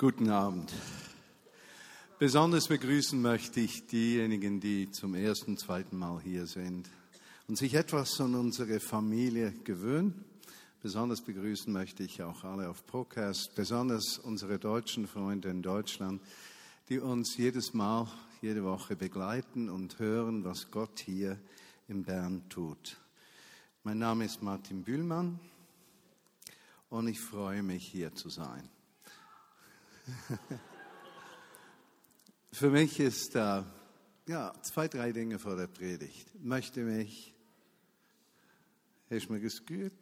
Guten Abend. Besonders begrüßen möchte ich diejenigen, die zum ersten, zweiten Mal hier sind und sich etwas an unsere Familie gewöhnen. Besonders begrüßen möchte ich auch alle auf Procast, besonders unsere deutschen Freunde in Deutschland, die uns jedes Mal, jede Woche begleiten und hören, was Gott hier in Bern tut. Mein Name ist Martin Bühlmann und ich freue mich, hier zu sein. Für mich ist äh, ja, zwei, drei Dinge vor der Predigt. Ich möchte mich, hast du mir geskürt?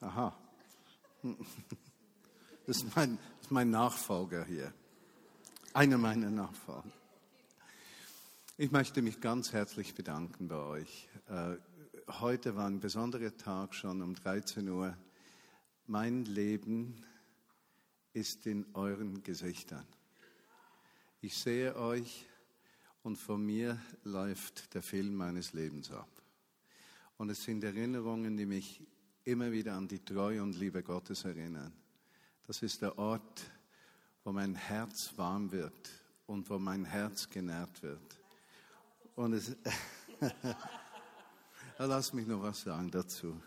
Aha. Das ist, mein, das ist mein Nachfolger hier. Einer meiner Nachfolger. Ich möchte mich ganz herzlich bedanken bei euch. Äh, heute war ein besonderer Tag schon um 13 Uhr mein Leben ist in euren Gesichtern. Ich sehe euch und vor mir läuft der Film meines Lebens ab. Und es sind Erinnerungen, die mich immer wieder an die Treue und Liebe Gottes erinnern. Das ist der Ort, wo mein Herz warm wird und wo mein Herz genährt wird. Und es, lass mich noch was sagen dazu.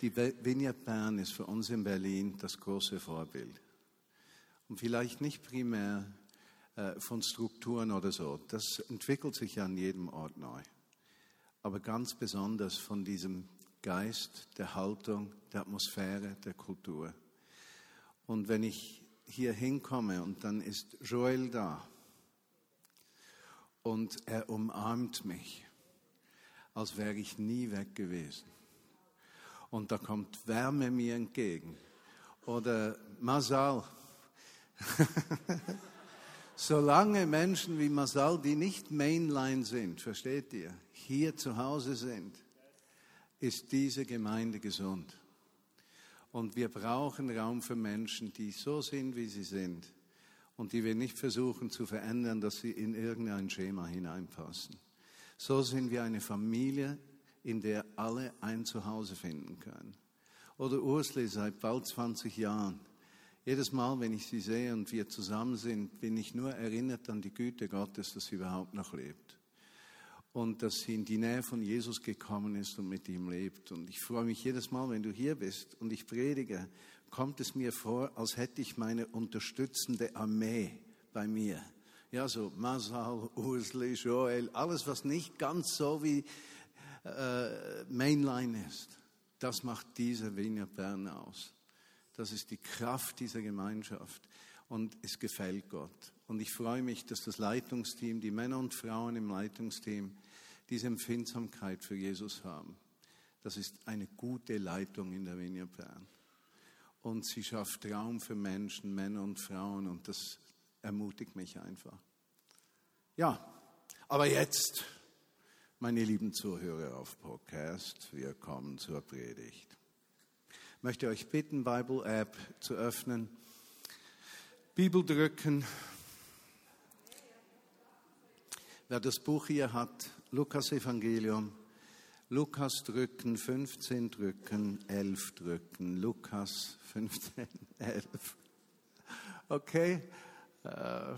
Die Vineyard Bern ist für uns in Berlin das große Vorbild. Und vielleicht nicht primär äh, von Strukturen oder so. Das entwickelt sich an jedem Ort neu. Aber ganz besonders von diesem Geist, der Haltung, der Atmosphäre, der Kultur. Und wenn ich hier hinkomme und dann ist Joel da und er umarmt mich, als wäre ich nie weg gewesen und da kommt Wärme mir entgegen. Oder Masal. Solange Menschen wie Masal, die nicht Mainline sind, versteht ihr, hier zu Hause sind, ist diese Gemeinde gesund. Und wir brauchen Raum für Menschen, die so sind, wie sie sind und die wir nicht versuchen zu verändern, dass sie in irgendein Schema hineinpassen. So sind wir eine Familie, in der alle ein Zuhause finden können. Oder Ursli seit bald 20 Jahren. Jedes Mal, wenn ich sie sehe und wir zusammen sind, bin ich nur erinnert an die Güte Gottes, dass sie überhaupt noch lebt. Und dass sie in die Nähe von Jesus gekommen ist und mit ihm lebt. Und ich freue mich jedes Mal, wenn du hier bist und ich predige, kommt es mir vor, als hätte ich meine unterstützende Armee bei mir. Ja, so Masal, Ursli, Joel, alles, was nicht ganz so wie äh, Mainline ist. Das macht diese Wiener Bern aus. Das ist die Kraft dieser Gemeinschaft und es gefällt Gott. Und ich freue mich, dass das Leitungsteam, die Männer und Frauen im Leitungsteam, diese Empfindsamkeit für Jesus haben. Das ist eine gute Leitung in der Vineyard Bern. Und sie schafft Raum für Menschen, Männer und Frauen und das ermutigt mich einfach. Ja, aber jetzt meine lieben Zuhörer auf Podcast, wir kommen zur Predigt. Ich möchte euch bitten, Bible App zu öffnen, Bibel drücken. Wer das Buch hier hat, Lukas Evangelium, Lukas drücken, 15 drücken, 11 drücken, Lukas 15, 11. Okay. Äh,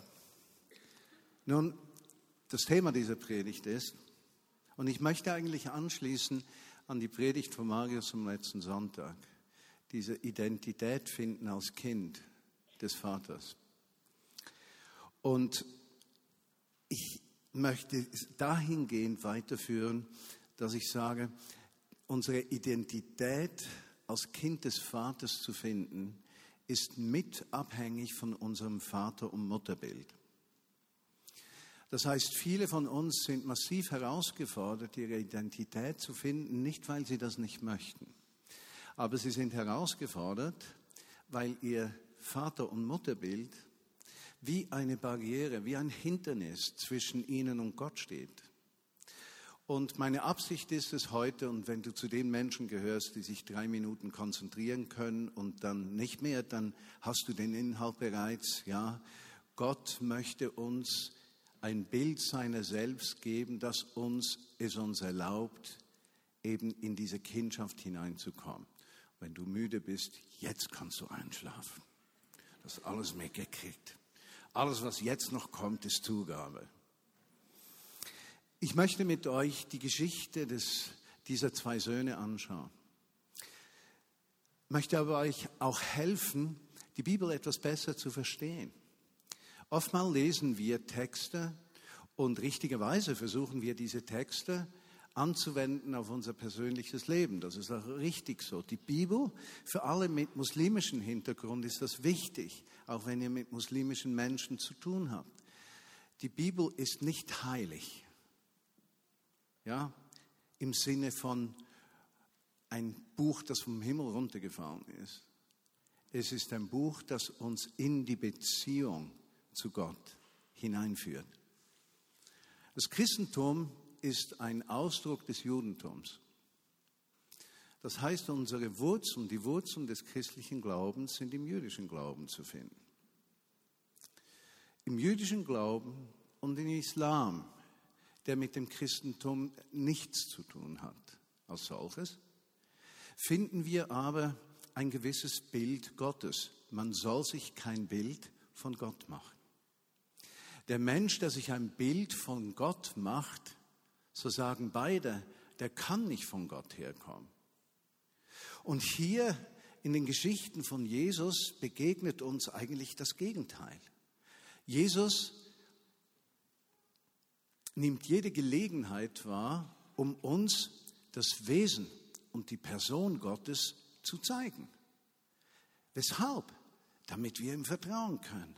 nun, das Thema dieser Predigt ist, und ich möchte eigentlich anschließen an die Predigt von Marius am letzten Sonntag. Diese Identität finden als Kind des Vaters. Und ich möchte dahingehend weiterführen, dass ich sage, unsere Identität als Kind des Vaters zu finden, ist mit abhängig von unserem Vater- und Mutterbild. Das heißt, viele von uns sind massiv herausgefordert, ihre Identität zu finden, nicht weil sie das nicht möchten, aber sie sind herausgefordert, weil ihr Vater- und Mutterbild wie eine Barriere, wie ein Hindernis zwischen ihnen und Gott steht. Und meine Absicht ist es heute, und wenn du zu den Menschen gehörst, die sich drei Minuten konzentrieren können und dann nicht mehr, dann hast du den Inhalt bereits, ja. Gott möchte uns ein Bild seiner selbst geben, das uns es uns erlaubt, eben in diese Kindschaft hineinzukommen. wenn du müde bist, jetzt kannst du einschlafen. Du hast alles mitgekriegt. Alles, was jetzt noch kommt, ist Zugabe. Ich möchte mit euch die Geschichte des, dieser zwei Söhne anschauen. Ich möchte aber euch auch helfen, die Bibel etwas besser zu verstehen. Oftmals lesen wir Texte und richtigerweise versuchen wir diese Texte anzuwenden auf unser persönliches Leben. Das ist auch richtig so. Die Bibel, für alle mit muslimischem Hintergrund ist das wichtig, auch wenn ihr mit muslimischen Menschen zu tun habt. Die Bibel ist nicht heilig. Ja, im Sinne von ein Buch, das vom Himmel runtergefallen ist. Es ist ein Buch, das uns in die Beziehung zu Gott hineinführt. Das Christentum ist ein Ausdruck des Judentums. Das heißt, unsere Wurzeln, die Wurzeln des christlichen Glaubens sind im jüdischen Glauben zu finden. Im jüdischen Glauben und im Islam, der mit dem Christentum nichts zu tun hat als solches, finden wir aber ein gewisses Bild Gottes. Man soll sich kein Bild von Gott machen. Der Mensch, der sich ein Bild von Gott macht, so sagen beide, der kann nicht von Gott herkommen. Und hier in den Geschichten von Jesus begegnet uns eigentlich das Gegenteil. Jesus nimmt jede Gelegenheit wahr, um uns das Wesen und die Person Gottes zu zeigen. Weshalb? Damit wir ihm vertrauen können.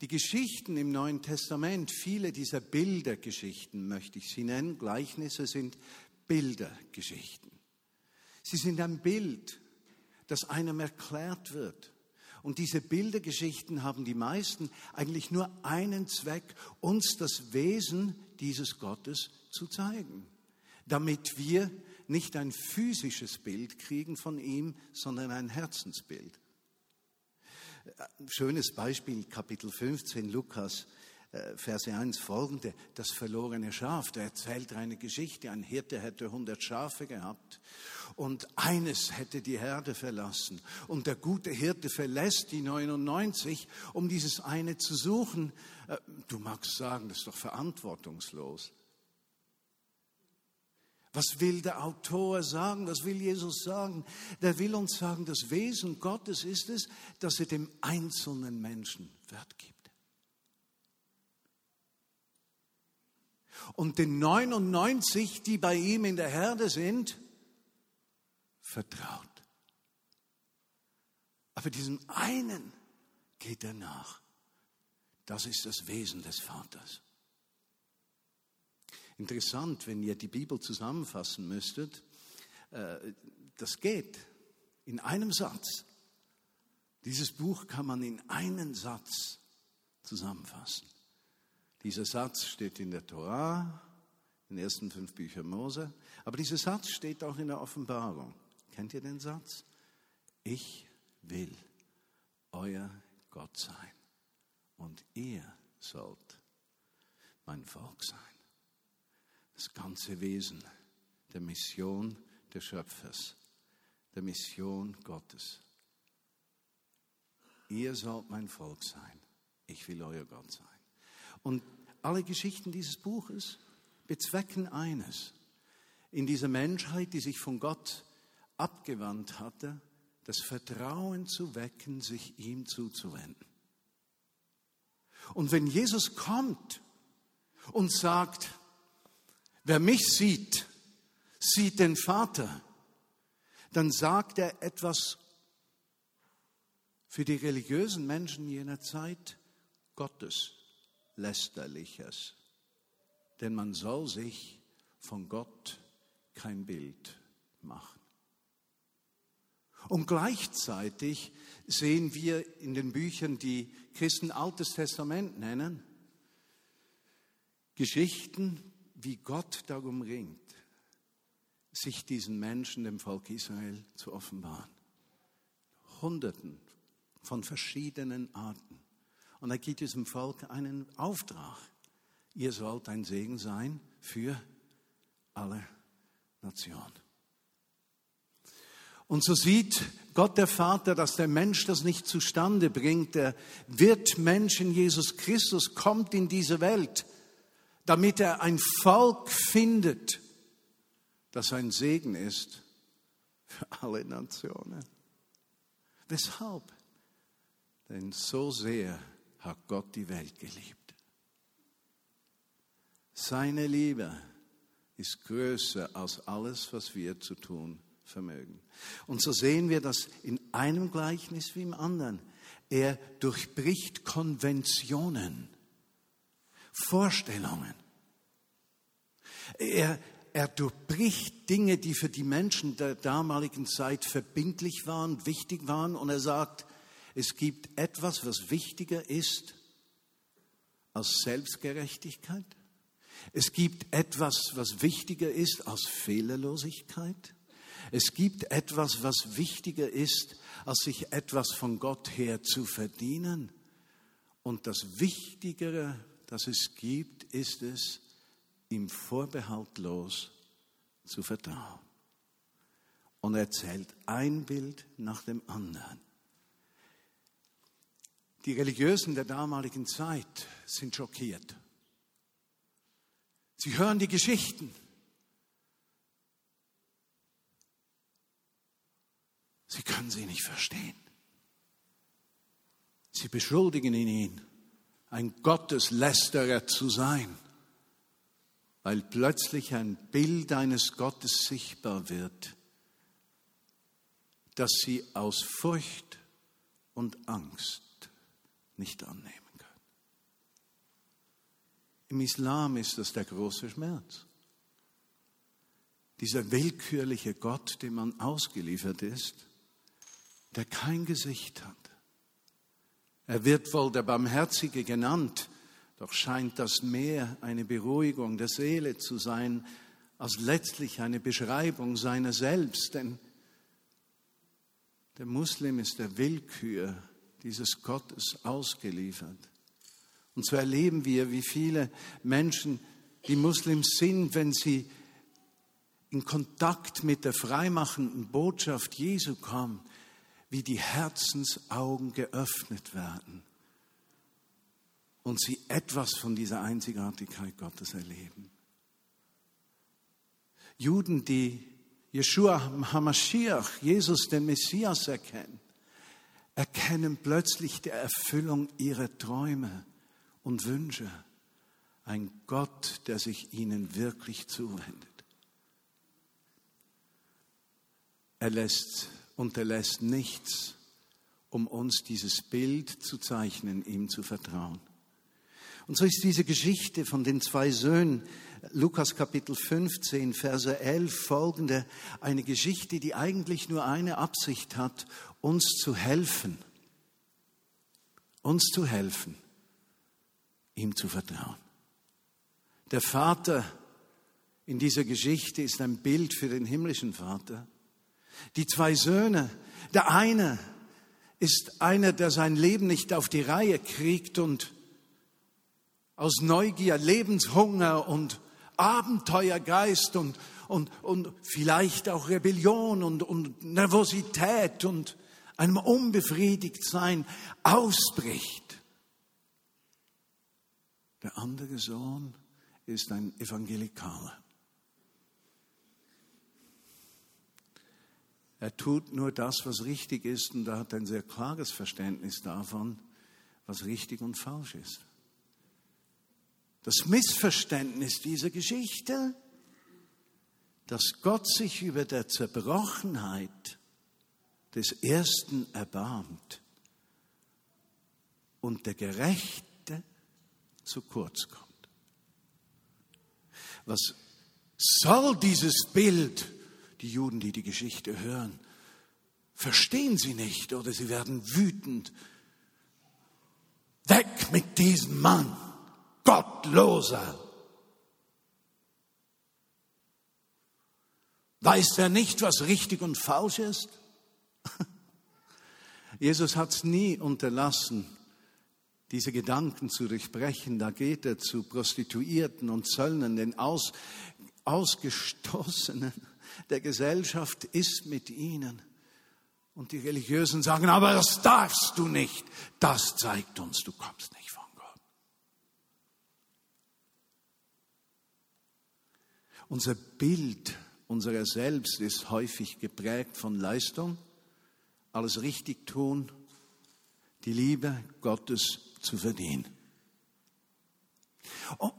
Die Geschichten im Neuen Testament, viele dieser Bildergeschichten möchte ich sie nennen, Gleichnisse sind Bildergeschichten. Sie sind ein Bild, das einem erklärt wird. Und diese Bildergeschichten haben die meisten eigentlich nur einen Zweck, uns das Wesen dieses Gottes zu zeigen, damit wir nicht ein physisches Bild kriegen von ihm, sondern ein Herzensbild. Schönes Beispiel, Kapitel 15, Lukas, äh, Verse 1 folgende, das verlorene Schaf, da erzählt eine Geschichte, ein Hirte hätte 100 Schafe gehabt und eines hätte die Herde verlassen und der gute Hirte verlässt die 99, um dieses eine zu suchen. Äh, du magst sagen, das ist doch verantwortungslos. Was will der Autor sagen? Was will Jesus sagen? Der will uns sagen, das Wesen Gottes ist es, dass er dem einzelnen Menschen Wert gibt. Und den 99, die bei ihm in der Herde sind, vertraut. Aber diesem einen geht er nach. Das ist das Wesen des Vaters. Interessant, wenn ihr die Bibel zusammenfassen müsstet, äh, das geht in einem Satz. Dieses Buch kann man in einen Satz zusammenfassen. Dieser Satz steht in der Torah, in den ersten fünf Büchern Mose, aber dieser Satz steht auch in der Offenbarung. Kennt ihr den Satz? Ich will euer Gott sein und ihr sollt mein Volk sein das ganze Wesen der Mission des Schöpfers, der Mission Gottes. Ihr sollt mein Volk sein, ich will euer Gott sein. Und alle Geschichten dieses Buches bezwecken eines. In dieser Menschheit, die sich von Gott abgewandt hatte, das Vertrauen zu wecken, sich ihm zuzuwenden. Und wenn Jesus kommt und sagt, Wer mich sieht, sieht den Vater. Dann sagt er etwas für die religiösen Menschen jener Zeit Gottes lästerliches. Denn man soll sich von Gott kein Bild machen. Und gleichzeitig sehen wir in den Büchern, die Christen Altes Testament nennen, Geschichten, wie Gott darum ringt, sich diesen Menschen, dem Volk Israel, zu offenbaren. Hunderten von verschiedenen Arten. Und er gibt diesem Volk einen Auftrag. Ihr sollt ein Segen sein für alle Nationen. Und so sieht Gott der Vater, dass der Mensch das nicht zustande bringt. Der wird Mensch in Jesus Christus, kommt in diese Welt, damit er ein Volk findet, das ein Segen ist für alle Nationen. Weshalb? Denn so sehr hat Gott die Welt geliebt. Seine Liebe ist größer als alles, was wir zu tun vermögen. Und so sehen wir das in einem Gleichnis wie im anderen. Er durchbricht Konventionen, Vorstellungen. Er, er durchbricht Dinge, die für die Menschen der damaligen Zeit verbindlich waren, wichtig waren. Und er sagt, es gibt etwas, was wichtiger ist als Selbstgerechtigkeit. Es gibt etwas, was wichtiger ist als Fehlerlosigkeit. Es gibt etwas, was wichtiger ist, als sich etwas von Gott her zu verdienen. Und das Wichtigere, das es gibt, ist es, ihm vorbehaltlos zu vertrauen. Und er erzählt ein Bild nach dem anderen. Die Religiösen der damaligen Zeit sind schockiert. Sie hören die Geschichten Sie können sie nicht verstehen. Sie beschuldigen ihn, ein Gotteslästerer zu sein, weil plötzlich ein Bild eines Gottes sichtbar wird, das sie aus Furcht und Angst nicht annehmen können. Im Islam ist das der große Schmerz. Dieser willkürliche Gott, dem man ausgeliefert ist, der kein Gesicht hat. Er wird wohl der Barmherzige genannt, doch scheint das mehr eine Beruhigung der Seele zu sein, als letztlich eine Beschreibung seiner selbst. Denn der Muslim ist der Willkür dieses Gottes ausgeliefert. Und so erleben wir, wie viele Menschen, die Muslims sind, wenn sie in Kontakt mit der freimachenden Botschaft Jesu kommen, wie die Herzensaugen geöffnet werden und sie etwas von dieser Einzigartigkeit Gottes erleben. Juden, die Yeshua Hamashiach, Jesus den Messias erkennen, erkennen plötzlich die Erfüllung ihrer Träume und Wünsche. Ein Gott, der sich ihnen wirklich zuwendet. Er lässt unterlässt nichts, um uns dieses Bild zu zeichnen, ihm zu vertrauen. Und so ist diese Geschichte von den zwei Söhnen, Lukas Kapitel 15, Verse 11 folgende, eine Geschichte, die eigentlich nur eine Absicht hat, uns zu helfen, uns zu helfen, ihm zu vertrauen. Der Vater in dieser Geschichte ist ein Bild für den himmlischen Vater. Die zwei Söhne. Der eine ist einer, der sein Leben nicht auf die Reihe kriegt und aus Neugier, Lebenshunger und Abenteuergeist und, und, und vielleicht auch Rebellion und, und Nervosität und einem Unbefriedigtsein ausbricht. Der andere Sohn ist ein Evangelikaler. Er tut nur das, was richtig ist und er hat ein sehr klares Verständnis davon, was richtig und falsch ist. Das Missverständnis dieser Geschichte, dass Gott sich über der Zerbrochenheit des Ersten erbarmt und der Gerechte zu kurz kommt. Was soll dieses Bild die Juden, die die Geschichte hören, verstehen sie nicht oder sie werden wütend. Weg mit diesem Mann, Gottloser. Weiß er nicht, was richtig und falsch ist? Jesus hat es nie unterlassen, diese Gedanken zu durchbrechen. Da geht er zu Prostituierten und Zöllnern, den Aus, Ausgestoßenen der Gesellschaft ist mit ihnen. Und die Religiösen sagen, aber das darfst du nicht. Das zeigt uns, du kommst nicht von Gott. Unser Bild unserer selbst ist häufig geprägt von Leistung, alles richtig tun, die Liebe Gottes zu verdienen.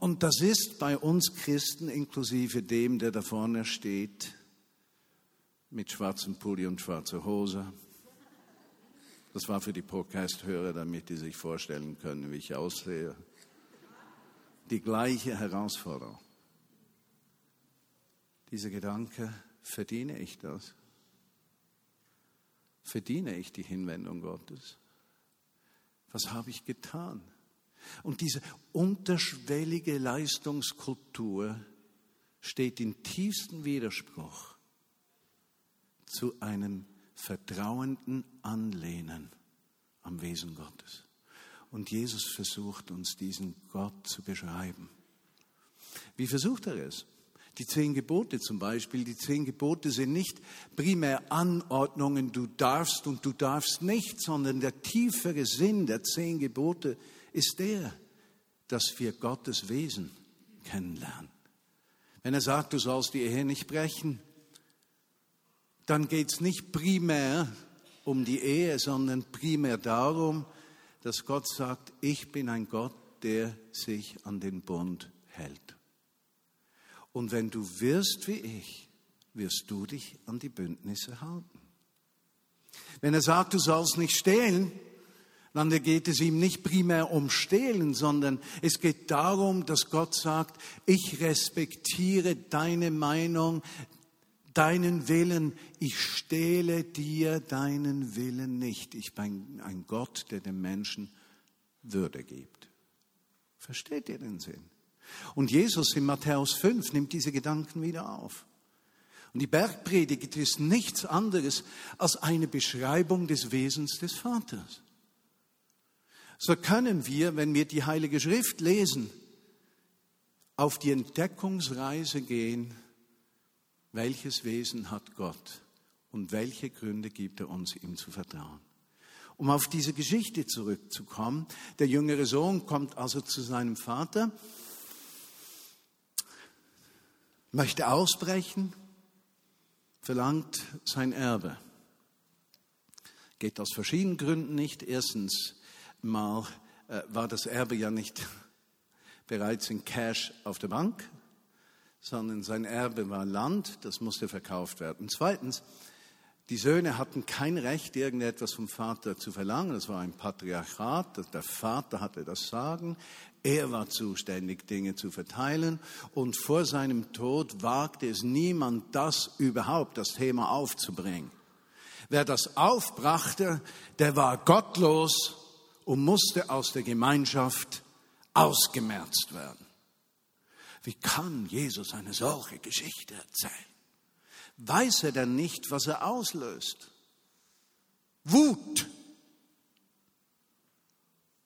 Und das ist bei uns Christen, inklusive dem, der da vorne steht, mit schwarzem Pulli und schwarzer Hose. Das war für die Podcast-Hörer, damit die sich vorstellen können, wie ich aussehe. Die gleiche Herausforderung. Dieser Gedanke, verdiene ich das? Verdiene ich die Hinwendung Gottes? Was habe ich getan? Und diese unterschwellige Leistungskultur steht in tiefstem Widerspruch zu einem vertrauenden Anlehnen am Wesen Gottes. Und Jesus versucht uns diesen Gott zu beschreiben. Wie versucht er es? Die zehn Gebote zum Beispiel, die zehn Gebote sind nicht primär Anordnungen, du darfst und du darfst nicht, sondern der tiefere Sinn der zehn Gebote ist der, dass wir Gottes Wesen kennenlernen. Wenn er sagt, du sollst die Ehe nicht brechen, dann geht es nicht primär um die Ehe, sondern primär darum, dass Gott sagt, ich bin ein Gott, der sich an den Bund hält. Und wenn du wirst wie ich, wirst du dich an die Bündnisse halten. Wenn er sagt, du sollst nicht stehlen, dann geht es ihm nicht primär um Stehlen, sondern es geht darum, dass Gott sagt, ich respektiere deine Meinung, deinen Willen, ich stehle dir deinen Willen nicht. Ich bin ein Gott, der dem Menschen Würde gibt. Versteht ihr den Sinn? Und Jesus in Matthäus 5 nimmt diese Gedanken wieder auf. Und die Bergpredigt ist nichts anderes als eine Beschreibung des Wesens des Vaters. So können wir, wenn wir die Heilige Schrift lesen, auf die Entdeckungsreise gehen, welches Wesen hat Gott und welche Gründe gibt er uns, ihm zu vertrauen. Um auf diese Geschichte zurückzukommen, der jüngere Sohn kommt also zu seinem Vater möchte ausbrechen, verlangt sein Erbe. Geht aus verschiedenen Gründen nicht. Erstens mal äh, war das Erbe ja nicht bereits in Cash auf der Bank, sondern sein Erbe war Land, das musste verkauft werden. Zweitens, die Söhne hatten kein Recht, irgendetwas vom Vater zu verlangen. Das war ein Patriarchat. Der Vater hatte das Sagen. Er war zuständig, Dinge zu verteilen. Und vor seinem Tod wagte es niemand, das überhaupt, das Thema aufzubringen. Wer das aufbrachte, der war gottlos und musste aus der Gemeinschaft ausgemerzt werden. Wie kann Jesus eine solche Geschichte erzählen? Weiß er denn nicht, was er auslöst? Wut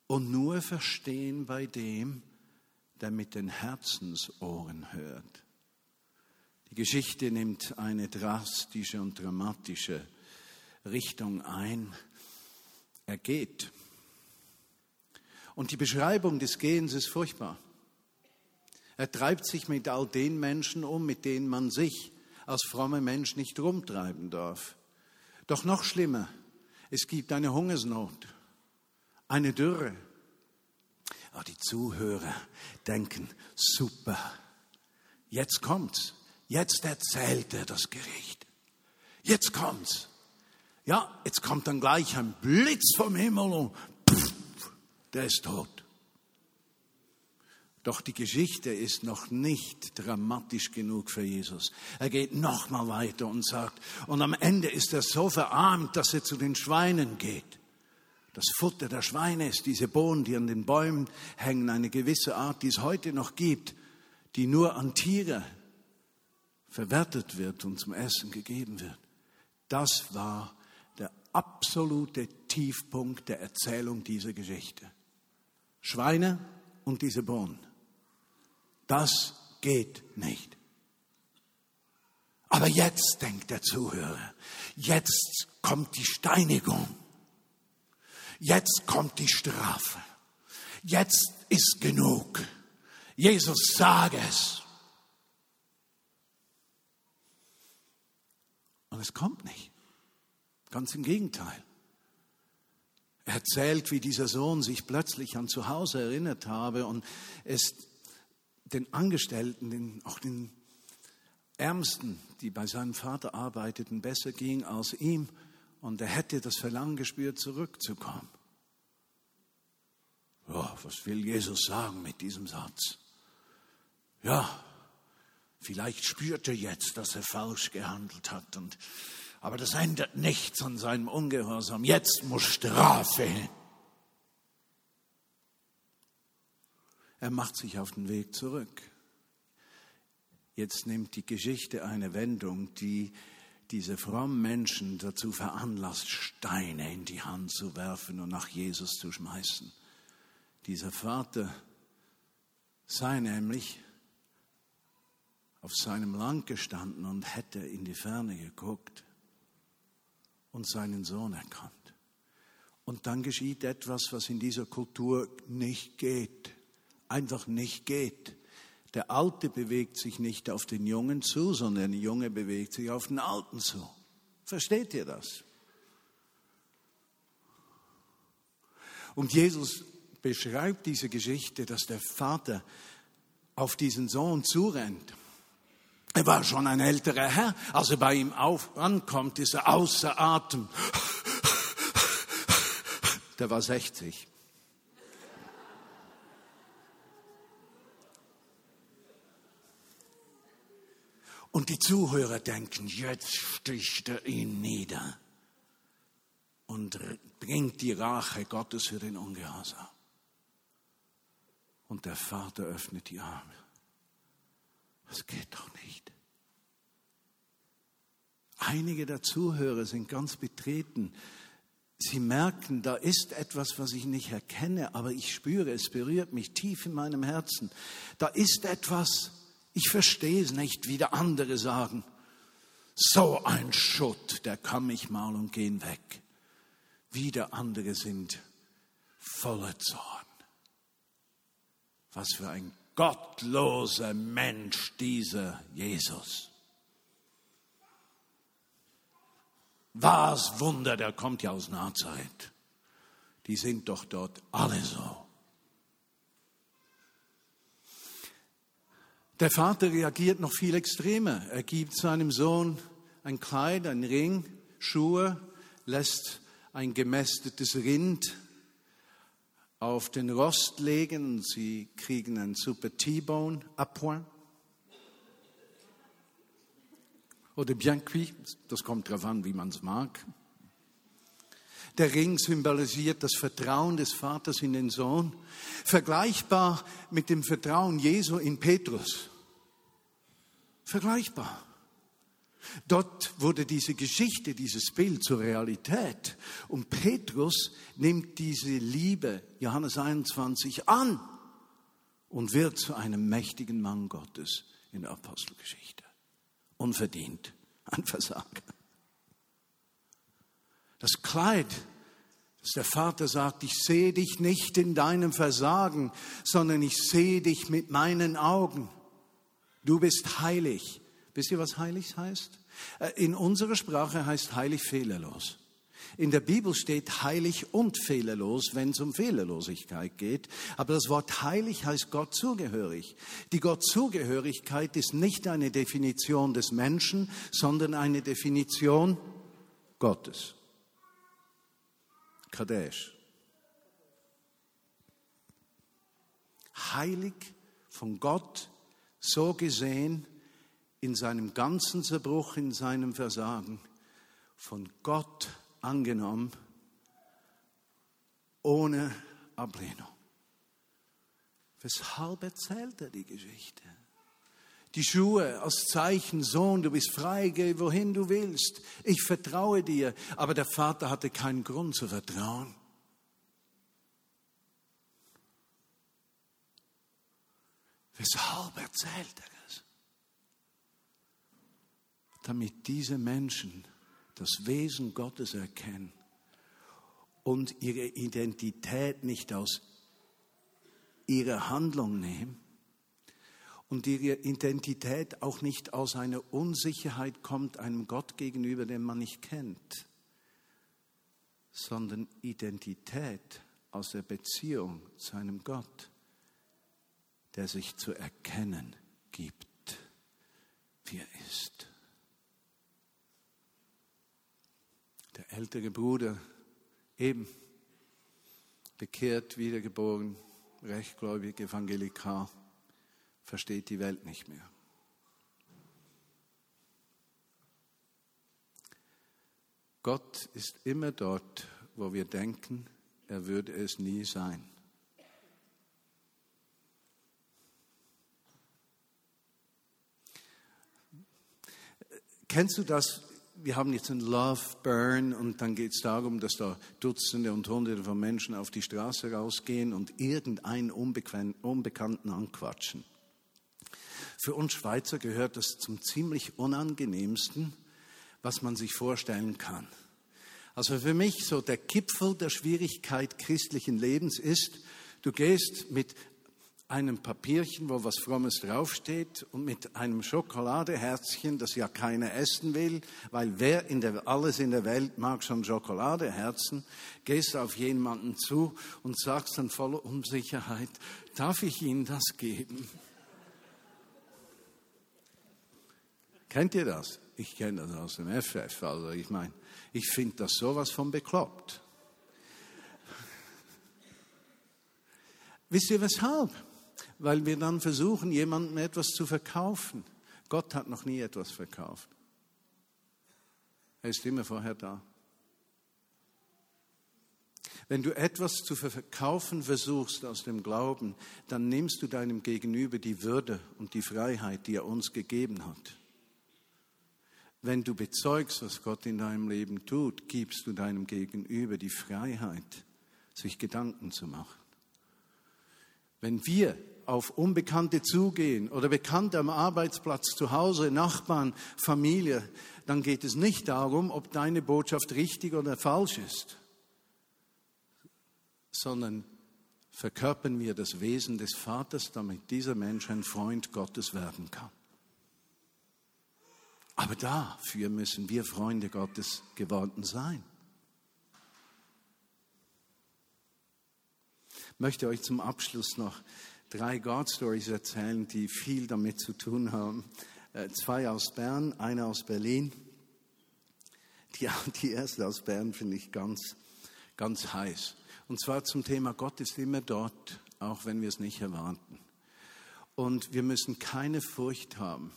und nur verstehen bei dem, der mit den Herzensohren hört. Die Geschichte nimmt eine drastische und dramatische Richtung ein. Er geht. Und die Beschreibung des Gehens ist furchtbar. Er treibt sich mit all den Menschen um, mit denen man sich als frommer Mensch nicht rumtreiben darf. Doch noch schlimmer, es gibt eine Hungersnot eine Dürre. Aber die Zuhörer denken, super, jetzt kommt's. Jetzt erzählt er das Gericht. Jetzt kommt's. Ja, jetzt kommt dann gleich ein Blitz vom Himmel und pff, der ist tot. Doch die Geschichte ist noch nicht dramatisch genug für Jesus. Er geht noch mal weiter und sagt, und am Ende ist er so verarmt, dass er zu den Schweinen geht das Futter der Schweine ist, diese Bohnen, die an den Bäumen hängen, eine gewisse Art, die es heute noch gibt, die nur an Tiere verwertet wird und zum Essen gegeben wird. Das war der absolute Tiefpunkt der Erzählung dieser Geschichte. Schweine und diese Bohnen. Das geht nicht. Aber jetzt denkt der Zuhörer, jetzt kommt die Steinigung. Jetzt kommt die Strafe. Jetzt ist genug. Jesus, sage es. Und es kommt nicht. Ganz im Gegenteil. Er erzählt, wie dieser Sohn sich plötzlich an zu Hause erinnert habe und es den Angestellten, den, auch den Ärmsten, die bei seinem Vater arbeiteten, besser ging als ihm und er hätte das Verlangen gespürt, zurückzukommen. Ja, was will Jesus sagen mit diesem Satz? Ja, Vielleicht spürt er jetzt, dass er falsch gehandelt hat. Und, aber das ändert nichts an seinem Ungehorsam. Jetzt muss Strafe hin. Er macht sich auf den Weg zurück. Jetzt nimmt die Geschichte eine Wendung, die diese frommen Menschen dazu veranlasst, Steine in die Hand zu werfen und nach Jesus zu schmeißen. Dieser Vater sei nämlich auf seinem Land gestanden und hätte in die Ferne geguckt und seinen Sohn erkannt. Und dann geschieht etwas, was in dieser Kultur nicht geht, einfach nicht geht. Der Alte bewegt sich nicht auf den Jungen zu, sondern der Junge bewegt sich auf den Alten zu. Versteht ihr das? Und Jesus beschreibt diese Geschichte, dass der Vater auf diesen Sohn zurennt er war schon ein älterer Herr. Als er bei ihm auf, ankommt, ist er außer Atem. Der war 60. Und die Zuhörer denken, jetzt sticht er ihn nieder und bringt die Rache Gottes für den Ungehorsam. Und der Vater öffnet die Arme. Das geht doch nicht. Einige der Zuhörer sind ganz betreten. Sie merken, da ist etwas, was ich nicht erkenne, aber ich spüre, es berührt mich tief in meinem Herzen. Da ist etwas, ich verstehe es nicht, wie der andere sagen. So ein Schutt, der kann mich mal und gehen weg. Wieder andere sind voller Zorn. Was für ein gottloser Mensch, dieser Jesus. Was Wunder, der kommt ja aus Nazareth. Die sind doch dort alle so. Der Vater reagiert noch viel extremer. Er gibt seinem Sohn ein Kleid, ein Ring, Schuhe, lässt ein gemästetes Rind auf den Rost legen und sie kriegen ein super T-Bone Appoint. Oder bien cuit, das kommt darauf an, wie man es mag. Der Ring symbolisiert das Vertrauen des Vaters in den Sohn, vergleichbar mit dem Vertrauen Jesu in Petrus. Vergleichbar. Dort wurde diese Geschichte, dieses Bild zur Realität. Und Petrus nimmt diese Liebe, Johannes 21, an und wird zu einem mächtigen Mann Gottes in der Apostelgeschichte. Unverdient, ein Versager. Das Kleid, dass der Vater sagt, ich sehe dich nicht in deinem Versagen, sondern ich sehe dich mit meinen Augen. Du bist heilig. Wisst ihr, was heilig heißt? Äh, in unserer Sprache heißt heilig fehlerlos. In der Bibel steht heilig und fehlerlos, wenn es um Fehlerlosigkeit geht. Aber das Wort heilig heißt Gott zugehörig. Die Gottzugehörigkeit ist nicht eine Definition des Menschen, sondern eine Definition Gottes. Kadesh. Heilig von Gott so gesehen, in seinem ganzen Zerbruch, in seinem Versagen von Gott angenommen, ohne Ablehnung. Weshalb erzählt er die Geschichte? Die Schuhe als Zeichen, Sohn, du bist frei, geh wohin du willst. Ich vertraue dir. Aber der Vater hatte keinen Grund zu vertrauen. Weshalb erzählt er? damit diese Menschen das Wesen Gottes erkennen und ihre Identität nicht aus ihrer Handlung nehmen und ihre Identität auch nicht aus einer Unsicherheit kommt einem Gott gegenüber, den man nicht kennt, sondern Identität aus der Beziehung zu einem Gott, der sich zu erkennen gibt, wie er ist. Der ältere Bruder, eben bekehrt, wiedergeboren, rechtgläubig, evangelikal, versteht die Welt nicht mehr. Gott ist immer dort, wo wir denken, er würde es nie sein. Kennst du das? Wir haben jetzt ein Love Burn und dann geht es darum, dass da Dutzende und Hunderte von Menschen auf die Straße rausgehen und irgendeinen Unbekannten anquatschen. Für uns Schweizer gehört das zum ziemlich unangenehmsten, was man sich vorstellen kann. Also für mich so der Gipfel der Schwierigkeit christlichen Lebens ist, du gehst mit einem Papierchen, wo was Frommes draufsteht und mit einem Schokoladeherzchen, das ja keiner essen will, weil wer in der, alles in der Welt mag schon Schokoladeherzen, gehst auf jemanden zu und sagst dann voller Unsicherheit, darf ich Ihnen das geben? Kennt ihr das? Ich kenne das aus dem FF. Also ich meine, ich finde das sowas von bekloppt. Wisst ihr weshalb? Weil wir dann versuchen, jemandem etwas zu verkaufen. Gott hat noch nie etwas verkauft. Er ist immer vorher da. Wenn du etwas zu verkaufen versuchst aus dem Glauben, dann nimmst du deinem Gegenüber die Würde und die Freiheit, die er uns gegeben hat. Wenn du bezeugst, was Gott in deinem Leben tut, gibst du deinem Gegenüber die Freiheit, sich Gedanken zu machen. Wenn wir auf Unbekannte zugehen oder Bekannte am Arbeitsplatz, zu Hause, Nachbarn, Familie, dann geht es nicht darum, ob deine Botschaft richtig oder falsch ist, sondern verkörpern wir das Wesen des Vaters, damit dieser Mensch ein Freund Gottes werden kann. Aber dafür müssen wir Freunde Gottes geworden sein. Ich möchte euch zum Abschluss noch drei God Stories erzählen, die viel damit zu tun haben. Äh, zwei aus Bern, eine aus Berlin. Die, die erste aus Bern finde ich ganz, ganz heiß. Und zwar zum Thema Gott ist immer dort, auch wenn wir es nicht erwarten. Und wir müssen keine Furcht haben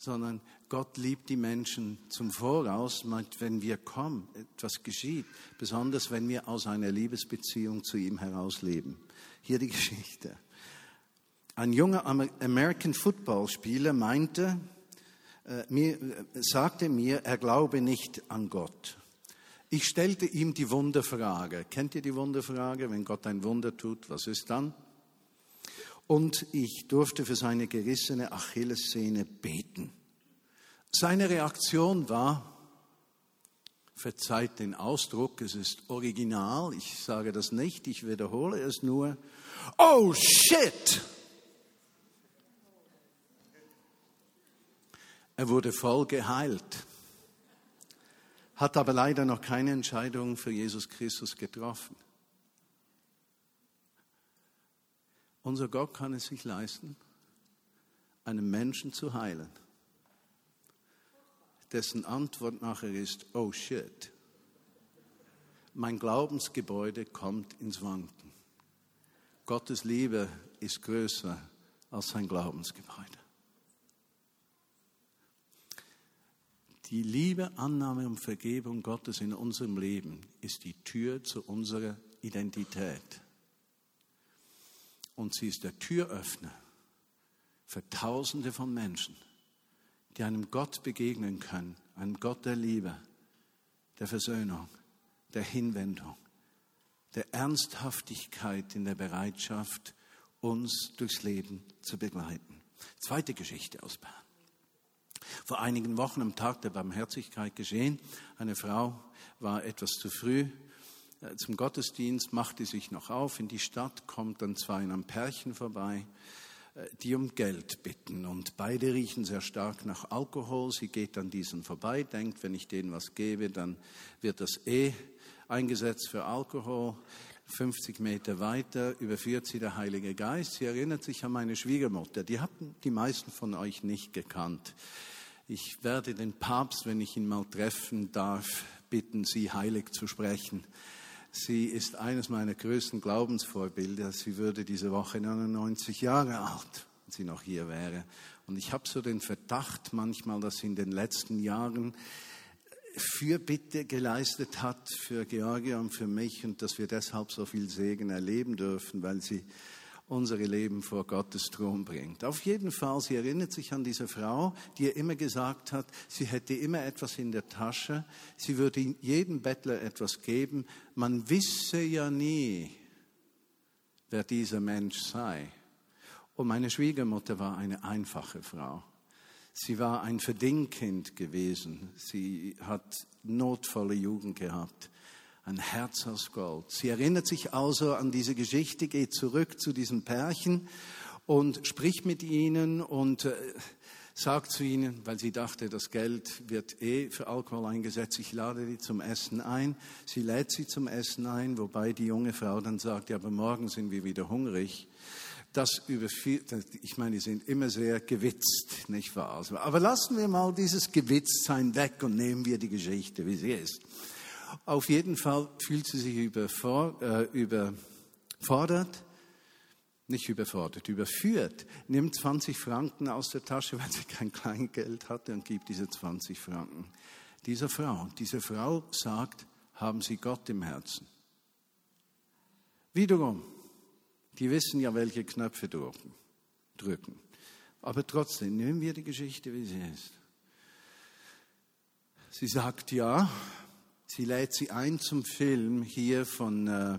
sondern Gott liebt die Menschen zum Voraus, wenn wir kommen, etwas geschieht, besonders wenn wir aus einer Liebesbeziehung zu ihm herausleben. Hier die Geschichte. Ein junger American Football Spieler meinte, äh, mir, äh, sagte mir, er glaube nicht an Gott. Ich stellte ihm die Wunderfrage. Kennt ihr die Wunderfrage? Wenn Gott ein Wunder tut, was ist dann? und ich durfte für seine gerissene Achillessehne beten. Seine Reaktion war, verzeiht den Ausdruck, es ist original, ich sage das nicht, ich wiederhole es nur, oh shit! Er wurde voll geheilt, hat aber leider noch keine Entscheidung für Jesus Christus getroffen. Unser Gott kann es sich leisten, einen Menschen zu heilen, dessen Antwort nachher ist, oh shit, mein Glaubensgebäude kommt ins Wanken. Gottes Liebe ist größer als sein Glaubensgebäude. Die Liebe, Annahme und Vergebung Gottes in unserem Leben ist die Tür zu unserer Identität. Und sie ist der Türöffner für Tausende von Menschen, die einem Gott begegnen können, einem Gott der Liebe, der Versöhnung, der Hinwendung, der Ernsthaftigkeit in der Bereitschaft, uns durchs Leben zu begleiten. Zweite Geschichte aus Bern. vor einigen Wochen am Tag der Barmherzigkeit geschehen. Eine Frau war etwas zu früh äh, zum Gottesdienst, machte sich noch auf in die Stadt, kommt dann zwei in einem Pärchen vorbei, die um Geld bitten. Und beide riechen sehr stark nach Alkohol. Sie geht an diesen vorbei, denkt, wenn ich denen was gebe, dann wird das eh eingesetzt für Alkohol. 50 Meter weiter überführt sie der Heilige Geist. Sie erinnert sich an meine Schwiegermutter. Die hatten die meisten von euch nicht gekannt. Ich werde den Papst, wenn ich ihn mal treffen darf, bitten, sie heilig zu sprechen. Sie ist eines meiner größten Glaubensvorbilder. Sie würde diese Woche 99 Jahre alt, wenn sie noch hier wäre. Und ich habe so den Verdacht manchmal, dass sie in den letzten Jahren Fürbitte geleistet hat für Georgia und für mich und dass wir deshalb so viel Segen erleben dürfen, weil sie unsere Leben vor Gottes Thron bringt. Auf jeden Fall, sie erinnert sich an diese Frau, die ihr immer gesagt hat, sie hätte immer etwas in der Tasche, sie würde jedem Bettler etwas geben. Man wisse ja nie, wer dieser Mensch sei. Und meine Schwiegermutter war eine einfache Frau. Sie war ein Verdingkind gewesen. Sie hat notvolle Jugend gehabt ein Herz aus Gold. Sie erinnert sich also an diese Geschichte, geht zurück zu diesem Pärchen und spricht mit ihnen und äh, sagt zu ihnen, weil sie dachte, das Geld wird eh für Alkohol eingesetzt, ich lade die zum Essen ein. Sie lädt sie zum Essen ein, wobei die junge Frau dann sagt, ja, aber morgen sind wir wieder hungrig. Das überführt, ich meine, die sind immer sehr gewitzt, nicht wahr? Also, aber lassen wir mal dieses Gewitztsein weg und nehmen wir die Geschichte, wie sie ist. Auf jeden Fall fühlt sie sich äh, überfordert, nicht überfordert, überführt, nimmt 20 Franken aus der Tasche, weil sie kein Kleingeld hatte und gibt diese 20 Franken. Dieser Frau, diese Frau sagt, haben Sie Gott im Herzen. Wiederum, die wissen ja, welche Knöpfe drücken. drücken. Aber trotzdem, nehmen wir die Geschichte, wie sie ist. Sie sagt ja, Sie lädt sie ein zum Film hier von, äh,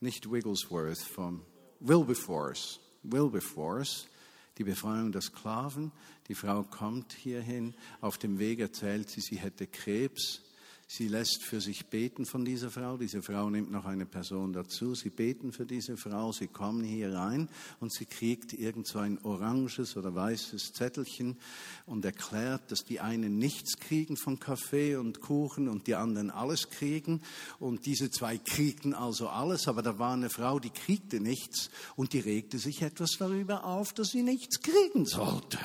nicht Wigglesworth, von Wilberforce. Wilberforce, die Befreiung der Sklaven. Die Frau kommt hierhin. Auf dem Weg erzählt sie, sie hätte Krebs. Sie lässt für sich beten von dieser Frau. Diese Frau nimmt noch eine Person dazu. Sie beten für diese Frau. Sie kommen hier rein und sie kriegt irgend so ein oranges oder weißes Zettelchen und erklärt, dass die einen nichts kriegen von Kaffee und Kuchen und die anderen alles kriegen. Und diese zwei kriegten also alles. Aber da war eine Frau, die kriegte nichts und die regte sich etwas darüber auf, dass sie nichts kriegen sollte.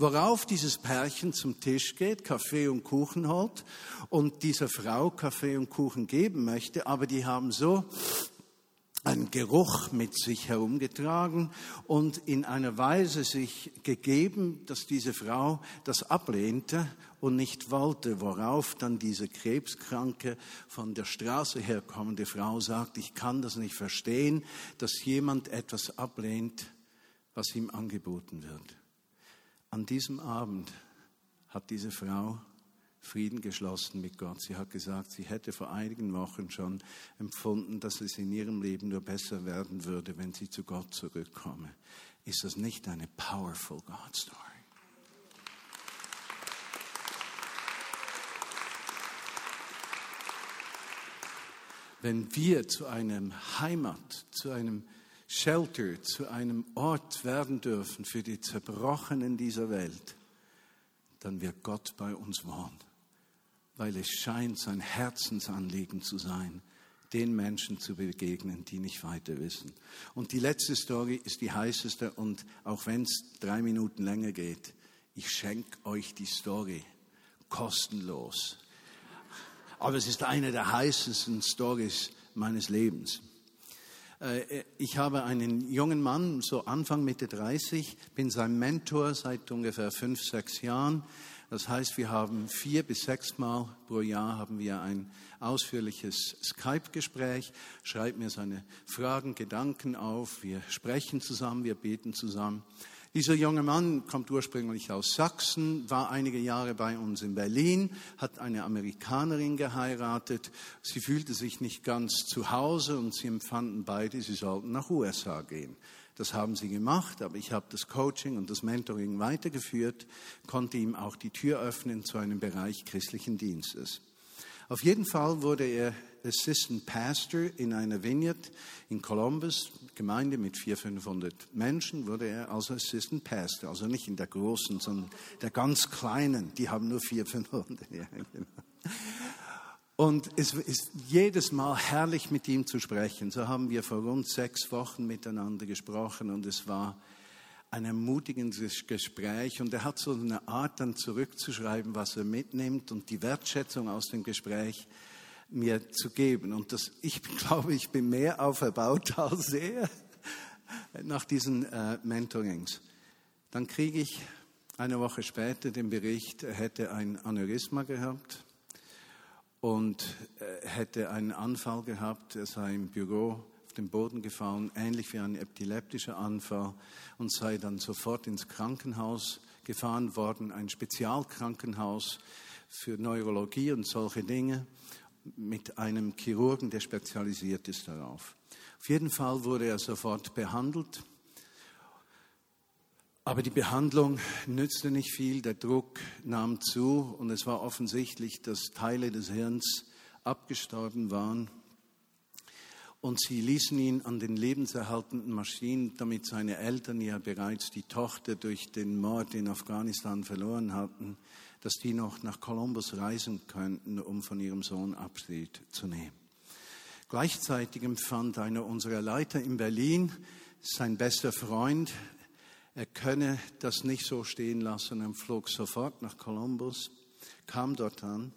Worauf dieses Pärchen zum Tisch geht, Kaffee und Kuchen holt und dieser Frau Kaffee und Kuchen geben möchte, aber die haben so einen Geruch mit sich herumgetragen und in einer Weise sich gegeben, dass diese Frau das ablehnte und nicht wollte, worauf dann diese krebskranke, von der Straße herkommende Frau sagt, ich kann das nicht verstehen, dass jemand etwas ablehnt, was ihm angeboten wird. An diesem Abend hat diese Frau Frieden geschlossen mit Gott. Sie hat gesagt, sie hätte vor einigen Wochen schon empfunden, dass es in ihrem Leben nur besser werden würde, wenn sie zu Gott zurückkomme. Ist das nicht eine powerful God Story? Wenn wir zu einem Heimat, zu einem Shelter, zu einem Ort werden dürfen für die Zerbrochenen dieser Welt, dann wird Gott bei uns wohnen, weil es scheint sein Herzensanliegen zu sein, den Menschen zu begegnen, die nicht weiter wissen. Und die letzte Story ist die heißeste und auch wenn es drei Minuten länger geht, ich schenke euch die Story kostenlos. Aber es ist eine der heißesten Stories meines Lebens. Äh, ich habe einen jungen Mann, so Anfang Mitte 30, bin sein Mentor seit ungefähr fünf, sechs Jahren. Das heißt, wir haben vier bis sechs Mal pro Jahr haben wir ein ausführliches Skype-Gespräch, schreibt mir seine Fragen, Gedanken auf, wir sprechen zusammen, wir beten zusammen. Dieser junge Mann kommt ursprünglich aus Sachsen, war einige Jahre bei uns in Berlin, hat eine Amerikanerin geheiratet. Sie fühlte sich nicht ganz zu Hause und sie empfanden beide, sie sollten nach USA gehen. Das haben sie gemacht, aber ich habe das Coaching und das Mentoring weitergeführt, konnte ihm auch die Tür öffnen zu einem Bereich christlichen Dienstes. Auf jeden Fall wurde er Assistant Pastor in einer Vineyard in Columbus, Gemeinde mit 400, 500 Menschen, wurde er als Assistant Pastor, also nicht in der großen, sondern der ganz kleinen, die haben nur 400, 500. Ja, genau. Und es ist jedes Mal herrlich mit ihm zu sprechen. So haben wir vor rund sechs Wochen miteinander gesprochen und es war ein ermutigendes Gespräch und er hat so eine Art dann zurückzuschreiben, was er mitnimmt und die Wertschätzung aus dem Gespräch mir zu geben. Und das, ich glaube, ich bin mehr auferbaut als er nach diesen äh, Mentorings. Dann kriege ich eine Woche später den Bericht, er hätte ein Aneurysma gehabt und äh, hätte einen Anfall gehabt. Er sei im Büro auf den Boden gefallen, ähnlich wie ein epileptischer Anfall, und sei dann sofort ins Krankenhaus gefahren worden, ein Spezialkrankenhaus für Neurologie und solche Dinge, mit einem Chirurgen, der spezialisiert ist darauf. Auf jeden Fall wurde er sofort behandelt aber die Behandlung nützte nicht viel, der Druck nahm zu und es war offensichtlich, dass Teile des Hirns abgestorben waren. Und sie ließen ihn an den lebenserhaltenden Maschinen, damit seine Eltern ja bereits die Tochter durch den Mord in Afghanistan verloren hatten, dass die noch nach Kolumbus reisen könnten, um von ihrem Sohn Abschied zu nehmen. Gleichzeitig empfand einer unserer Leiter in Berlin, sein bester Freund, er könne das nicht so stehen lassen und flog sofort nach Kolumbus, kam dort an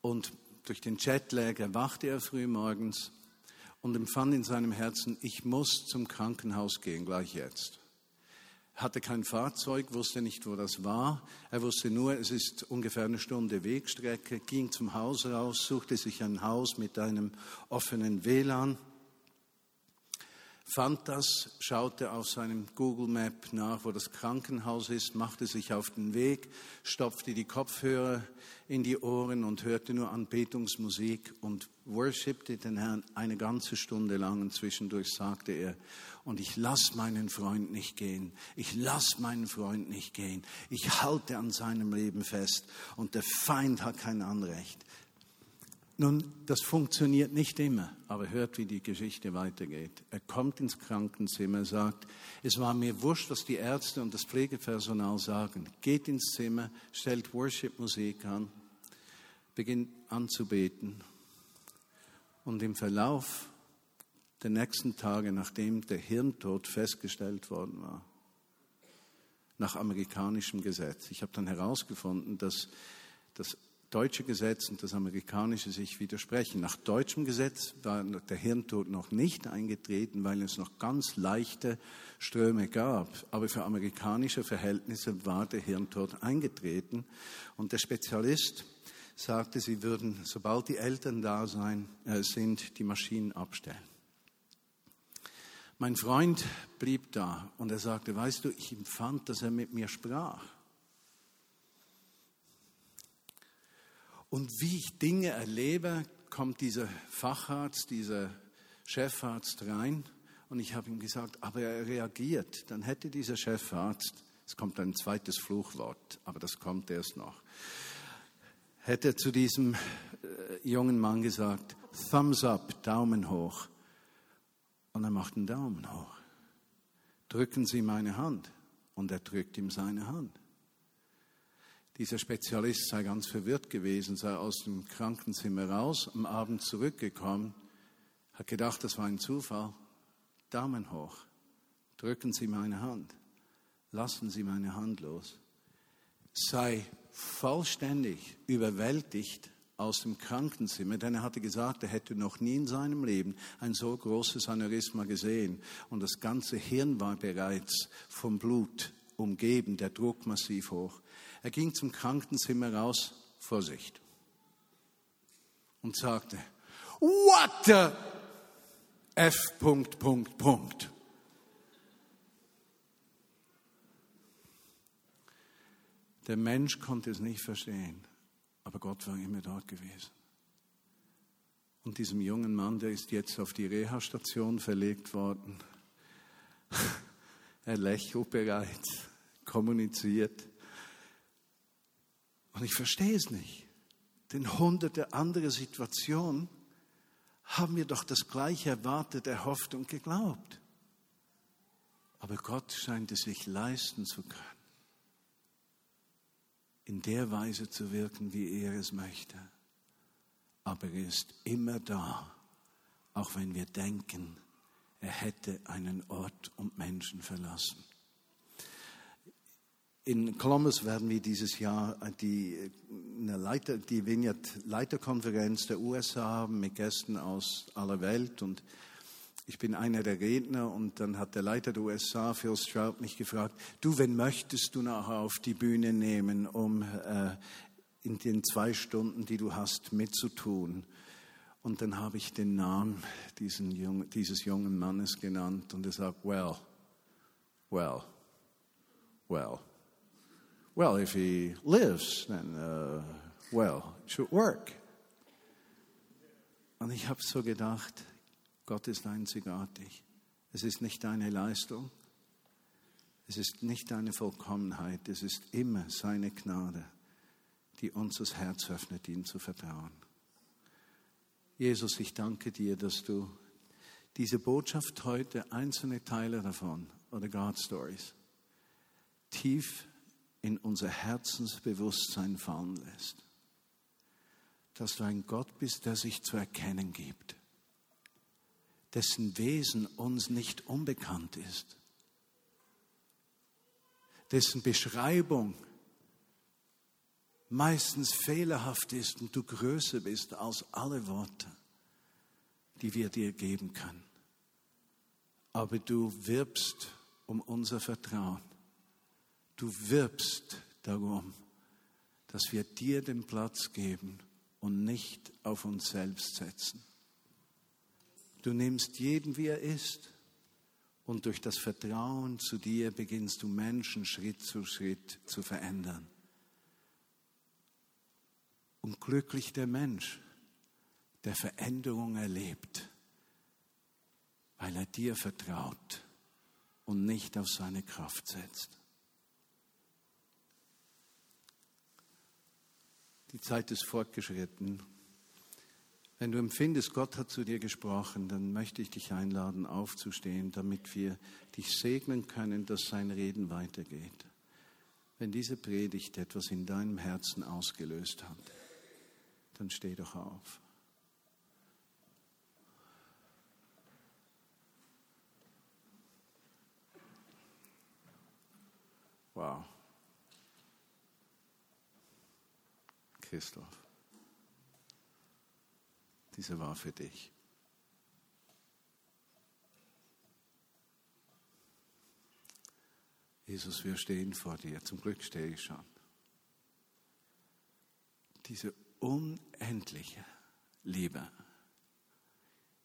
und durch den Jetlag erwachte er früh morgens und empfand in seinem Herzen, ich muss zum Krankenhaus gehen, gleich jetzt. Hatte kein Fahrzeug, wusste nicht, wo das war. Er wusste nur, es ist ungefähr eine Stunde Wegstrecke, ging zum Haus raus, suchte sich ein Haus mit einem offenen WLAN fand das, schaute auf seinem Google Map nach, wo das Krankenhaus ist, machte sich auf den Weg, stopfte die Kopfhörer in die Ohren und hörte nur Anbetungsmusik und worshipte den Herrn eine ganze Stunde lang und zwischendurch sagte er, und ich lass meinen Freund nicht gehen, ich lass meinen Freund nicht gehen, ich halte an seinem Leben fest. Und der Feind hat kein Anrecht. Nun, das funktioniert nicht immer, aber hört, wie die Geschichte weitergeht. Er kommt ins Krankenzimmer, sagt, es war mir wurscht, was die Ärzte und das Pflegepersonal sagen. Geht ins Zimmer, stellt Worship-Musik an, beginnt anzubeten. Und im Verlauf der nächsten Tage, nachdem der Hirntod festgestellt worden war, nach amerikanischem Gesetz, ich habe dann herausgefunden, dass das deutsche Gesetz und das amerikanische sich widersprechen. Nach deutschem Gesetz war der Hirntod noch nicht eingetreten, weil es noch ganz leichte Ströme gab. Aber für amerikanische Verhältnisse war der Hirntod eingetreten. Und der Spezialist sagte, sie würden, sobald die Eltern da sein, äh, sind, die Maschinen abstellen. Mein Freund blieb da und er sagte, weißt du, ich empfand, dass er mit mir sprach. Und wie ich Dinge erlebe, kommt dieser Facharzt, dieser Chefarzt rein und ich habe ihm gesagt, aber er reagiert. Dann hätte dieser Chefarzt, es kommt ein zweites Fluchwort, aber das kommt erst noch, hätte zu diesem äh, jungen Mann gesagt, Thumbs up, Daumen hoch. Und er macht einen Daumen hoch. Drücken Sie meine Hand. Und er drückt ihm seine Hand. Dieser Spezialist sei ganz verwirrt gewesen, sei aus dem Krankenzimmer raus, am Abend zurückgekommen, hat gedacht, das war ein Zufall. Daumen hoch, drücken Sie meine Hand, lassen Sie meine Hand los. Sei vollständig überwältigt aus dem Krankenzimmer, denn er hatte gesagt, er hätte noch nie in seinem Leben ein so großes Aneurysma gesehen und das ganze Hirn war bereits vom Blut umgeben, der Druck massiv hoch. Er ging zum Krankenzimmer raus, Vorsicht, und sagte, What the F. Punkt, Punkt, Punkt. Der Mensch konnte es nicht verstehen, aber Gott war immer dort gewesen. Und diesem jungen Mann, der ist jetzt auf die Reha-Station verlegt worden, er lächelt bereits, kommuniziert. Und ich verstehe es nicht. Denn hunderte andere Situationen haben wir doch das Gleiche erwartet, erhofft und geglaubt. Aber Gott scheint es sich leisten zu können, in der Weise zu wirken, wie er es möchte. Aber er ist immer da, auch wenn wir denken, er hätte einen Ort und Menschen verlassen. In Columbus werden wir dieses Jahr die, eine Leiter, die Vineyard-Leiterkonferenz der USA haben mit Gästen aus aller Welt und ich bin einer der Redner und dann hat der Leiter der USA, Phil Stroud, mich gefragt, du, wen möchtest du nachher auf die Bühne nehmen, um äh, in den zwei Stunden, die du hast, mitzutun? Und dann habe ich den Namen Jungen, dieses jungen Mannes genannt und er sagt, well, well, well. Well, if he lives, then, uh, well, it should work. Und ich habe so gedacht, Gott ist einzigartig. Es ist nicht deine Leistung. Es ist nicht deine Vollkommenheit. Es ist immer seine Gnade, die uns das Herz öffnet, ihm zu vertrauen. Jesus, ich danke dir, dass du diese Botschaft heute, einzelne Teile davon oder God Stories, tief in unser Herzensbewusstsein fallen lässt. Dass du ein Gott bist, der sich zu erkennen gibt, dessen Wesen uns nicht unbekannt ist, dessen Beschreibung meistens fehlerhaft ist und du größer bist als alle Worte, die wir dir geben können. Aber du wirbst um unser Vertrauen. Du wirbst darum, dass wir dir den Platz geben und nicht auf uns selbst setzen. Du nimmst jeden, wie er ist, und durch das Vertrauen zu dir beginnst du Menschen Schritt zu Schritt zu verändern. Und glücklich der Mensch, der Veränderung erlebt, weil er dir vertraut und nicht auf seine Kraft setzt. Die Zeit ist fortgeschritten. Wenn du empfindest, Gott hat zu dir gesprochen, dann möchte ich dich einladen, aufzustehen, damit wir dich segnen können, dass sein Reden weitergeht. Wenn diese Predigt etwas in deinem Herzen ausgelöst hat, dann steh doch auf. Wow. Christoph. Diese war für dich. Jesus, wir stehen vor dir. Zum Glück stehe ich schon. Diese unendliche Liebe,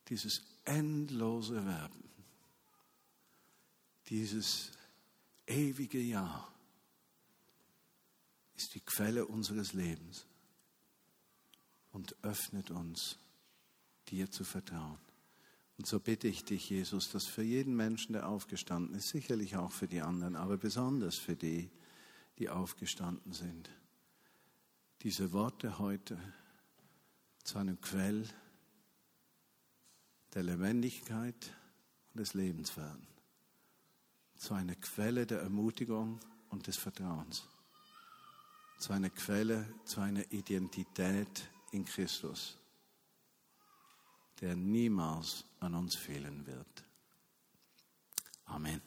dieses endlose Werben, dieses ewige Ja ist die Quelle unseres Lebens und öffnet uns, dir zu vertrauen. Und so bitte ich dich, Jesus, dass für jeden Menschen, der aufgestanden ist, sicherlich auch für die anderen, aber besonders für die, die aufgestanden sind, diese Worte heute zu einem Quell der Lebendigkeit und des Lebens werden, zu einer Quelle der Ermutigung und des Vertrauens, zu einer Quelle, zu einer Identität in Christus, der niemals an uns fehlen wird. Amen.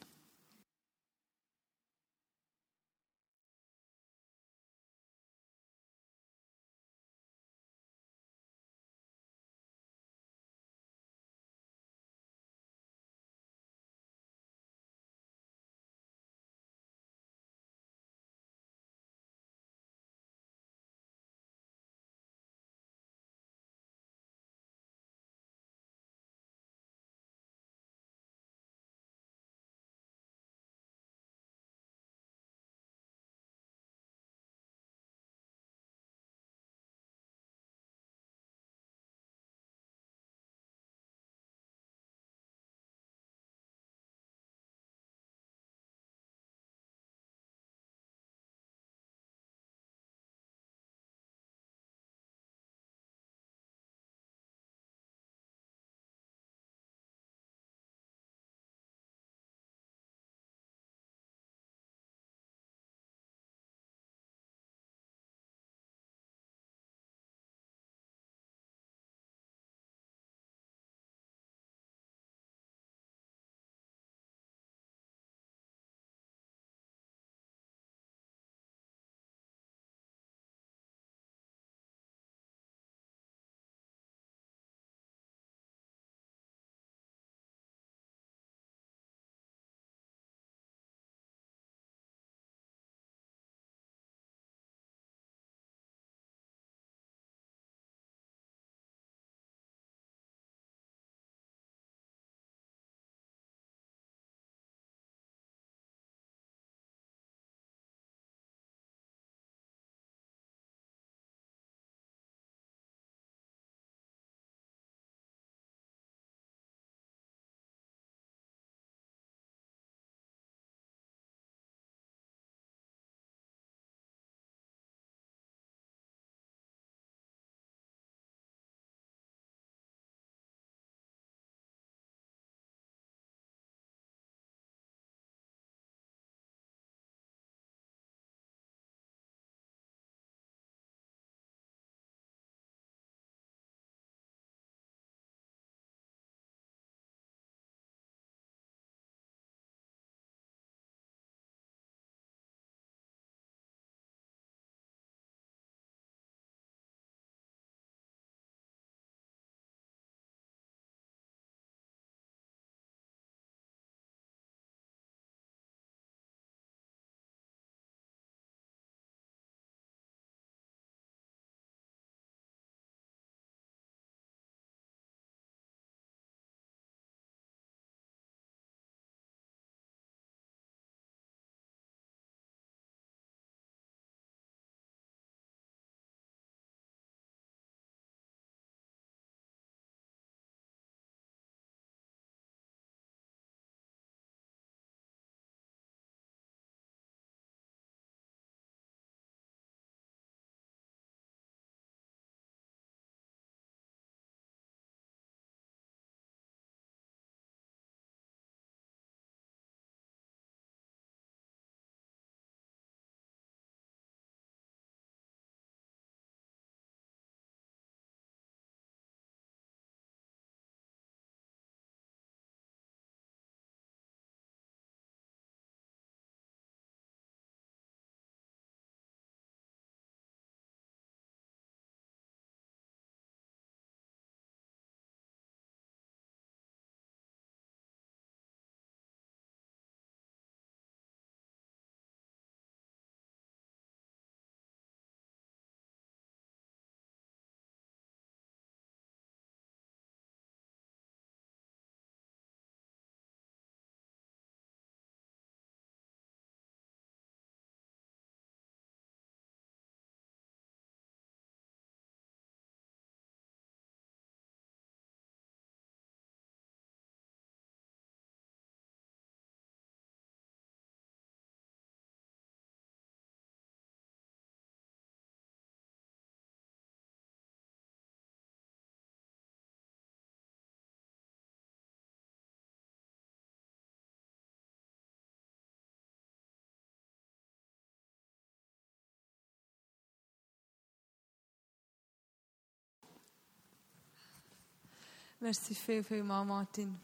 Merci viel, viel mal, Martin.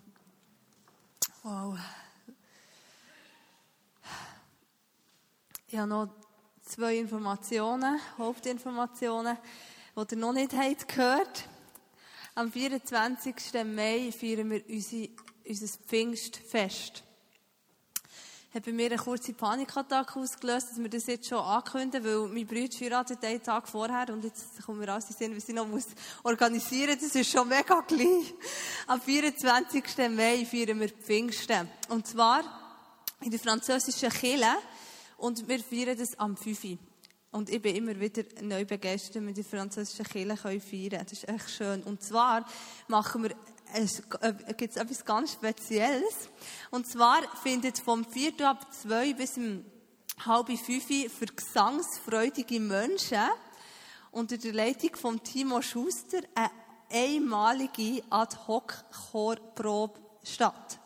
Wow. Ich habe noch zwei Informationen, Hauptinformationen, die ihr noch nicht habt gehört Am 24. Mai feiern wir unsere, unser Pfingstfest hat bei mir eine kurze Panikattacke ausgelöst, dass wir das jetzt schon ankündigen, weil mein Bruder heiratet einen Tag vorher und jetzt kommen wir alles sehen, was ich noch muss organisieren muss. Das ist schon mega gleich. Am 24. Mai feiern wir Pfingsten. Und zwar in der französischen Kirche und wir feiern das am 5. Und ich bin immer wieder neu begeistert, wenn wir die französische Kirche feiern können. Das ist echt schön. Und zwar machen wir es äh, gibt etwas ganz Spezielles. Und zwar findet vom 4. ab 2 bis um halb 5 für gesangsfreudige Menschen unter der Leitung von Timo Schuster eine einmalige Ad-Hoc-Chorprobe statt.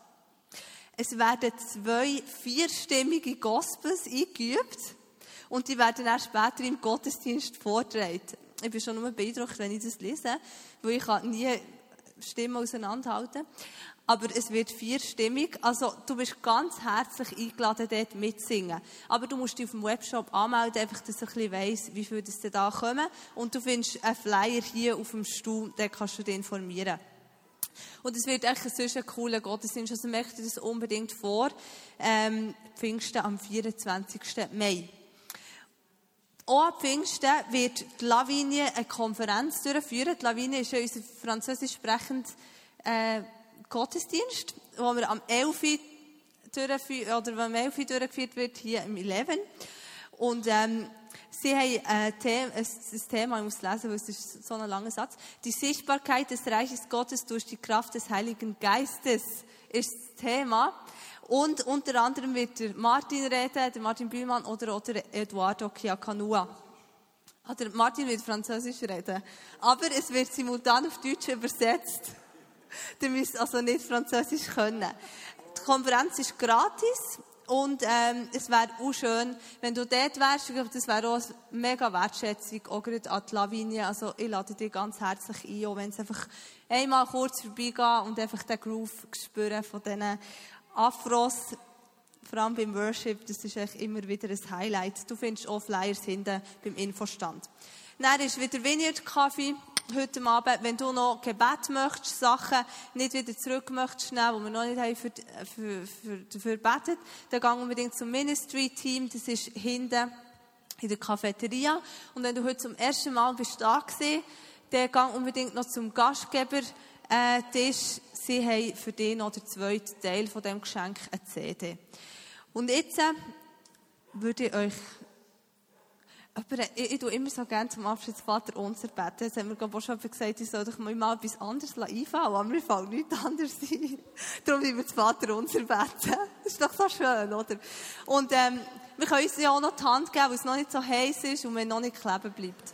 Es werden zwei vierstimmige Gospels eingeübt und die werden dann später im Gottesdienst vortragen. Ich bin schon nur beeindruckt, wenn ich das lese, weil ich nie Stimmen auseinanderhalten. Aber es wird vierstimmig. Also, du bist ganz herzlich eingeladen, dort mitzusingen. Aber du musst dich auf dem Webshop anmelden, einfach, dass ich ein weiss, wie viele das da kommen. Und du findest einen Flyer hier auf dem Stuhl, den kannst du dich informieren. Und es wird echt sonst ein cooler Gottesdienst. Also möchte das unbedingt vor, ähm, Pfingsten am 24. Mai. Auch Pfingsten wird die Lavinie eine Konferenz durchführen. Die Lavinie ist ja unser französisch sprechender äh, Gottesdienst, wo wir am 11. Durchführen, oder am 11. durchgeführt wird, hier im 11. Und ähm, Sie haben ein Thema, ein Thema, ich muss lesen, weil es ist so ein langer Satz. Die Sichtbarkeit des Reiches Gottes durch die Kraft des Heiligen Geistes ist das Thema. Und unter anderem wird der Martin reden, der Martin Bühlmann oder, oder Eduardo Chiacanua. Der Martin wird Französisch reden. Aber es wird simultan auf Deutsch übersetzt. Du müsst also nicht Französisch können. Die Konferenz ist gratis. Und ähm, es wäre auch schön, wenn du dort wärst. Ich glaube, das wäre auch eine mega Wertschätzung, auch gerade an die Lavinie. Also ich lade dich ganz herzlich ein, auch wenn es einfach einmal kurz vorbeigeht und einfach den Groove spüren von diesen Afros, vor allem beim Worship, das ist echt immer wieder ein Highlight. Du findest auch Flyers hinten beim Infostand. Dann ist wieder Vineyard Kaffee heute Abend. Wenn du noch Gebet möchtest, Sachen nicht wieder zurück möchtest, die wir noch nicht haben für, für, für, dafür betet, dann geh unbedingt zum Ministry Team. Das ist hinten in der Cafeteria. Und wenn du heute zum ersten Mal bist da gewesen, dann geh unbedingt noch zum Gastgeber äh, Tisch. Sie haben für dich noch den zweiten Teil von dem Geschenk eine CD. Und jetzt äh, würde ich euch aber ich, ich tue immer so gerne zum Abschluss Vater unser beten. Jetzt haben wir, glaube ich, schon gesagt, ich soll doch mal etwas anderes einfallen aber mir fällt nichts anderes ein. Darum müssen wir das Vater unser beten. Das ist doch so schön, oder? Und ähm, wir können uns ja auch noch die Hand geben, weil es noch nicht so heiß ist und man noch nicht kleben bleibt.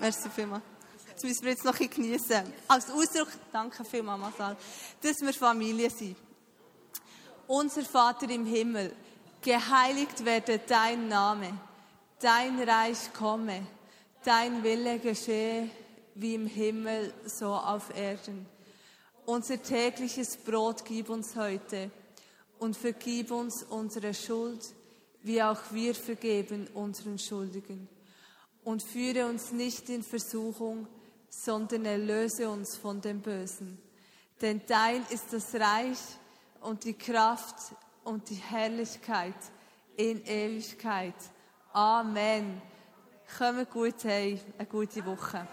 Merci vielmals. Das müssen wir jetzt noch ein genießen. Als Ausdruck, danke vielmals, Masal, dass wir Familie sind. Unser Vater im Himmel, geheiligt werde dein Name, dein Reich komme, dein Wille geschehe, wie im Himmel, so auf Erden. Unser tägliches Brot gib uns heute und vergib uns unsere Schuld, wie auch wir vergeben unseren Schuldigen. Und führe uns nicht in Versuchung, sondern erlöse uns von dem Bösen. Denn dein ist das Reich und die Kraft und die Herrlichkeit in Ewigkeit. Amen. Kommen gut hey, eine gute Woche.